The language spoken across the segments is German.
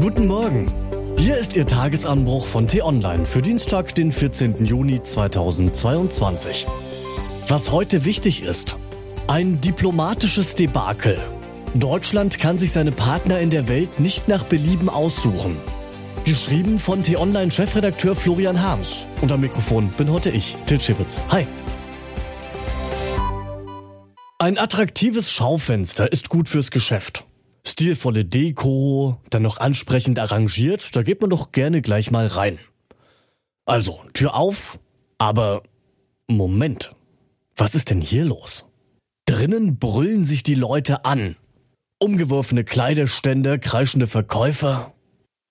Guten Morgen. Hier ist Ihr Tagesanbruch von T-Online für Dienstag, den 14. Juni 2022. Was heute wichtig ist. Ein diplomatisches Debakel. Deutschland kann sich seine Partner in der Welt nicht nach Belieben aussuchen. Geschrieben von T-Online-Chefredakteur Florian Harms. Und am Mikrofon bin heute ich, Til Schibitz. Hi. Ein attraktives Schaufenster ist gut fürs Geschäft. Stilvolle Deko, dann noch ansprechend arrangiert, da geht man doch gerne gleich mal rein. Also, Tür auf, aber Moment. Was ist denn hier los? Drinnen brüllen sich die Leute an. Umgeworfene Kleiderstände, kreischende Verkäufer.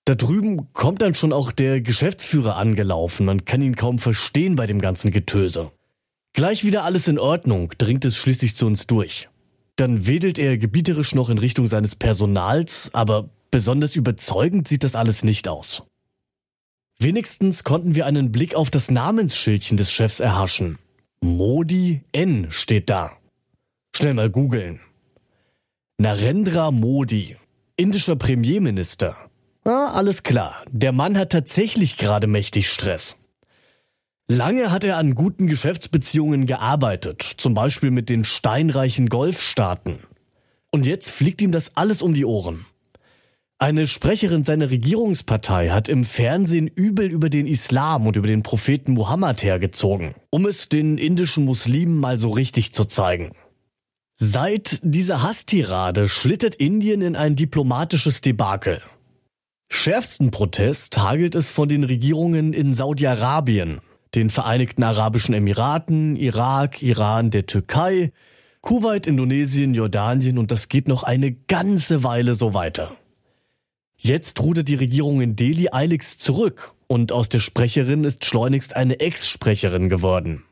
Da drüben kommt dann schon auch der Geschäftsführer angelaufen. Man kann ihn kaum verstehen bei dem ganzen Getöse. Gleich wieder alles in Ordnung, dringt es schließlich zu uns durch. Dann wedelt er gebieterisch noch in Richtung seines Personals, aber besonders überzeugend sieht das alles nicht aus. Wenigstens konnten wir einen Blick auf das Namensschildchen des Chefs erhaschen. Modi N steht da. Schnell mal googeln. Narendra Modi, indischer Premierminister. Ah, alles klar. Der Mann hat tatsächlich gerade mächtig Stress. Lange hat er an guten Geschäftsbeziehungen gearbeitet, zum Beispiel mit den steinreichen Golfstaaten. Und jetzt fliegt ihm das alles um die Ohren. Eine Sprecherin seiner Regierungspartei hat im Fernsehen übel über den Islam und über den Propheten Muhammad hergezogen, um es den indischen Muslimen mal so richtig zu zeigen. Seit dieser Hasstirade schlittert Indien in ein diplomatisches Debakel. Schärfsten Protest hagelt es von den Regierungen in Saudi-Arabien, den Vereinigten Arabischen Emiraten, Irak, Iran, der Türkei, Kuwait, Indonesien, Jordanien und das geht noch eine ganze Weile so weiter. Jetzt rudert die Regierung in Delhi eiligst zurück und aus der Sprecherin ist schleunigst eine Ex-Sprecherin geworden.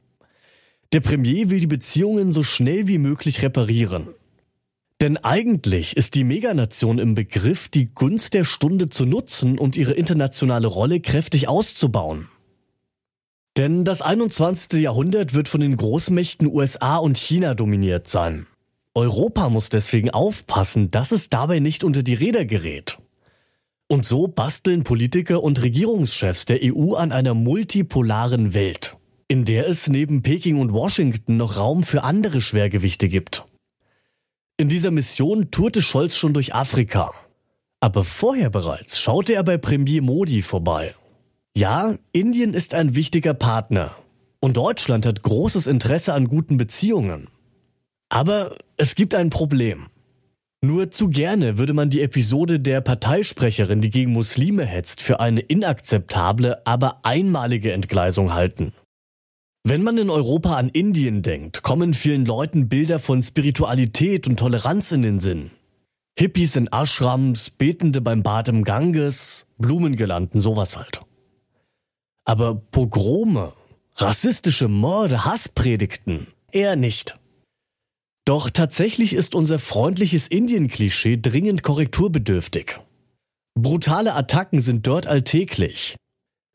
Der Premier will die Beziehungen so schnell wie möglich reparieren. Denn eigentlich ist die Meganation im Begriff, die Gunst der Stunde zu nutzen und ihre internationale Rolle kräftig auszubauen. Denn das 21. Jahrhundert wird von den Großmächten USA und China dominiert sein. Europa muss deswegen aufpassen, dass es dabei nicht unter die Räder gerät. Und so basteln Politiker und Regierungschefs der EU an einer multipolaren Welt, in der es neben Peking und Washington noch Raum für andere Schwergewichte gibt. In dieser Mission tourte Scholz schon durch Afrika. Aber vorher bereits schaute er bei Premier Modi vorbei ja, Indien ist ein wichtiger Partner und Deutschland hat großes Interesse an guten Beziehungen. Aber es gibt ein Problem. Nur zu gerne würde man die Episode der Parteisprecherin, die gegen Muslime hetzt, für eine inakzeptable, aber einmalige Entgleisung halten. Wenn man in Europa an Indien denkt, kommen vielen Leuten Bilder von Spiritualität und Toleranz in den Sinn. Hippies in Ashrams, Betende beim Bad im Ganges, Blumengelanden, sowas halt. Aber Pogrome, rassistische Morde, Hasspredigten eher nicht. Doch tatsächlich ist unser freundliches Indien-Klischee dringend korrekturbedürftig. Brutale Attacken sind dort alltäglich.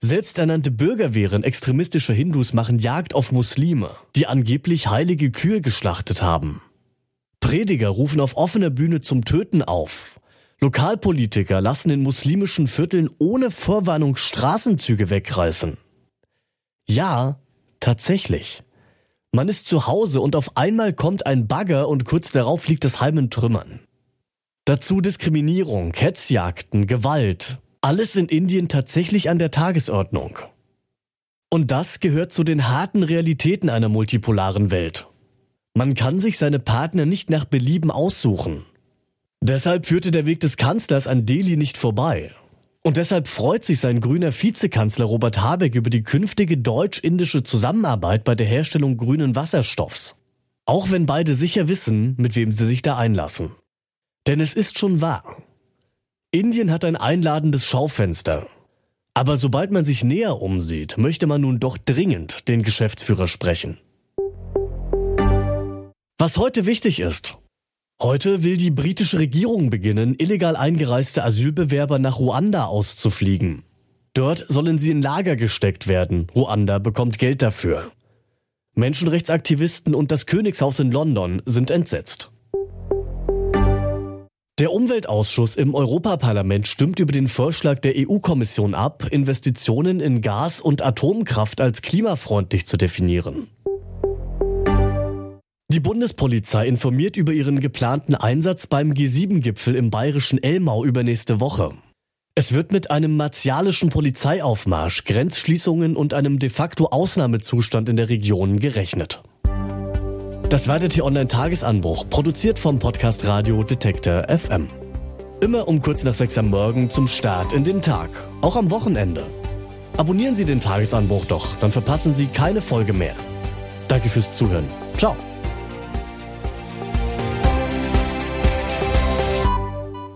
Selbsternannte Bürgerwehren extremistischer Hindus machen Jagd auf Muslime, die angeblich heilige Kühe geschlachtet haben. Prediger rufen auf offener Bühne zum Töten auf. Lokalpolitiker lassen in muslimischen Vierteln ohne Vorwarnung Straßenzüge wegreißen. Ja, tatsächlich. Man ist zu Hause und auf einmal kommt ein Bagger und kurz darauf liegt das Heim in Trümmern. Dazu Diskriminierung, Hetzjagden, Gewalt. Alles in Indien tatsächlich an der Tagesordnung. Und das gehört zu den harten Realitäten einer multipolaren Welt. Man kann sich seine Partner nicht nach Belieben aussuchen. Deshalb führte der Weg des Kanzlers an Delhi nicht vorbei. Und deshalb freut sich sein grüner Vizekanzler Robert Habeck über die künftige deutsch-indische Zusammenarbeit bei der Herstellung grünen Wasserstoffs. Auch wenn beide sicher wissen, mit wem sie sich da einlassen. Denn es ist schon wahr. Indien hat ein einladendes Schaufenster. Aber sobald man sich näher umsieht, möchte man nun doch dringend den Geschäftsführer sprechen. Was heute wichtig ist, Heute will die britische Regierung beginnen, illegal eingereiste Asylbewerber nach Ruanda auszufliegen. Dort sollen sie in Lager gesteckt werden. Ruanda bekommt Geld dafür. Menschenrechtsaktivisten und das Königshaus in London sind entsetzt. Der Umweltausschuss im Europaparlament stimmt über den Vorschlag der EU-Kommission ab, Investitionen in Gas- und Atomkraft als klimafreundlich zu definieren. Die Bundespolizei informiert über ihren geplanten Einsatz beim G7-Gipfel im bayerischen Elmau übernächste Woche. Es wird mit einem martialischen Polizeiaufmarsch, Grenzschließungen und einem de facto Ausnahmezustand in der Region gerechnet. Das war der T-Online-Tagesanbruch, produziert vom Podcast Radio Detektor FM. Immer um kurz nach sechs am Morgen zum Start in den Tag, auch am Wochenende. Abonnieren Sie den Tagesanbruch doch, dann verpassen Sie keine Folge mehr. Danke fürs Zuhören. Ciao.